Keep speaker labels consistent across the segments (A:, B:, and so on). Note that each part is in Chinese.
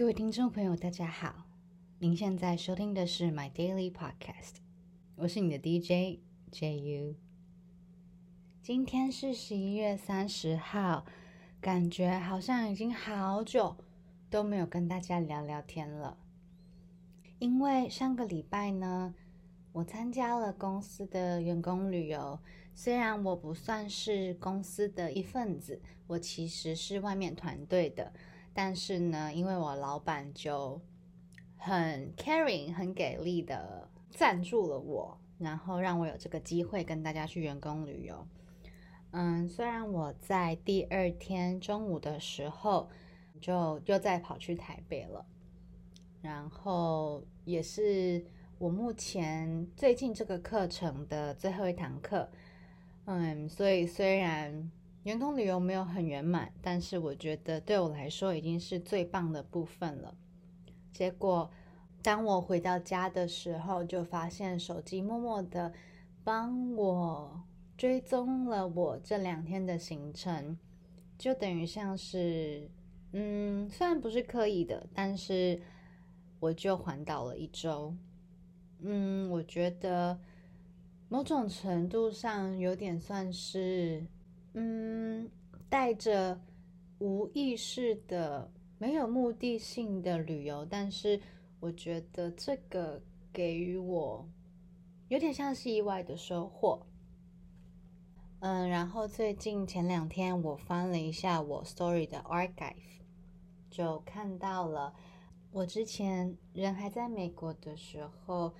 A: 各位听众朋友，大家好！您现在收听的是 My Daily Podcast，我是你的 DJ JU。今天是十一月三十号，感觉好像已经好久都没有跟大家聊聊天了。因为上个礼拜呢，我参加了公司的员工旅游。虽然我不算是公司的一份子，我其实是外面团队的。但是呢，因为我老板就很 caring、很给力的赞助了我，然后让我有这个机会跟大家去员工旅游。嗯，虽然我在第二天中午的时候就又再跑去台北了，然后也是我目前最近这个课程的最后一堂课。嗯，所以虽然。圆通旅游没有很圆满，但是我觉得对我来说已经是最棒的部分了。结果，当我回到家的时候，就发现手机默默的帮我追踪了我这两天的行程，就等于像是，嗯，虽然不是刻意的，但是我就环岛了一周。嗯，我觉得某种程度上有点算是。嗯，带着无意识的、没有目的性的旅游，但是我觉得这个给予我有点像是意外的收获。嗯，然后最近前两天我翻了一下我 Story 的 Archive，就看到了我之前人还在美国的时候，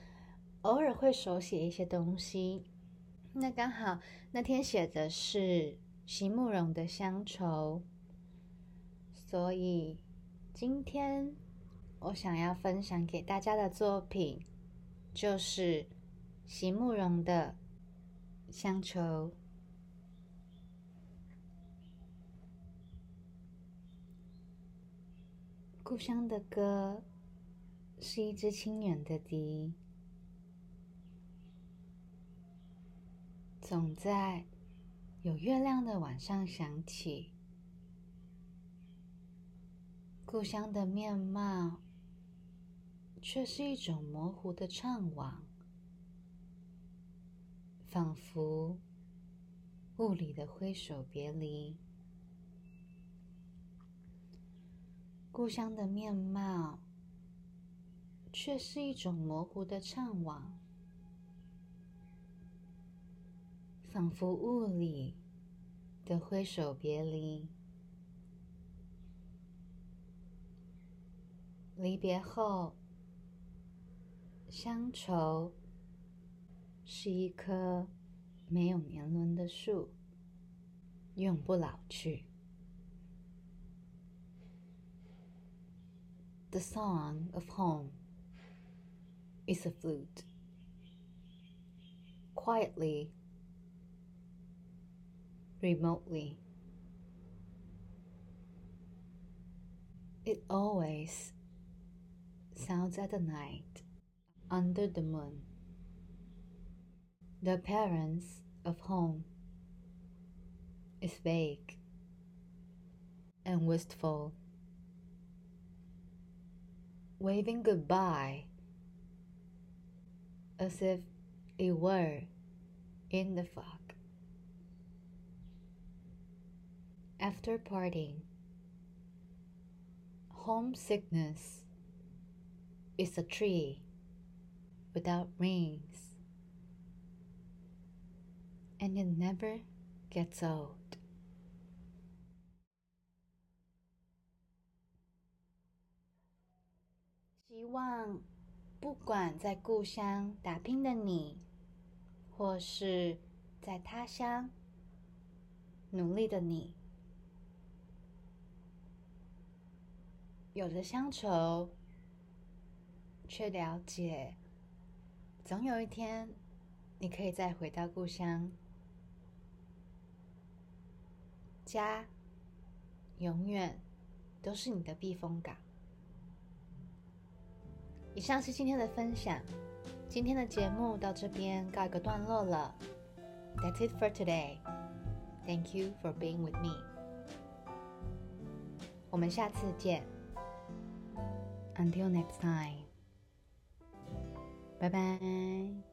A: 偶尔会手写一些东西。那刚好那天写的是席慕容的乡愁，所以今天我想要分享给大家的作品就是席慕容的乡愁。故乡的歌是一支清远的笛。总在有月亮的晚上响起，故乡的面貌却是一种模糊的怅惘，仿佛雾里的挥手别离。故乡的面貌却是一种模糊的怅惘。仿佛雾里的挥手别离，离别后，乡愁是一棵没有年轮的树，永不老去。The song of home is a flute, quietly. Remotely. It always sounds at the night under the moon. The appearance of home is vague and wistful, waving goodbye as if it were in the fog. after parting. Homesickness is a tree without rings, and it never gets old. 希望不管在故乡打拼的你，或是在他乡努力的你。 有着乡愁，却了解，总有一天，你可以再回到故乡，家永远都是你的避风港。以上是今天的分享，今天的节目到这边告一个段落了。That's it for today. Thank you for being with me. 我们下次见。Until next time，拜拜。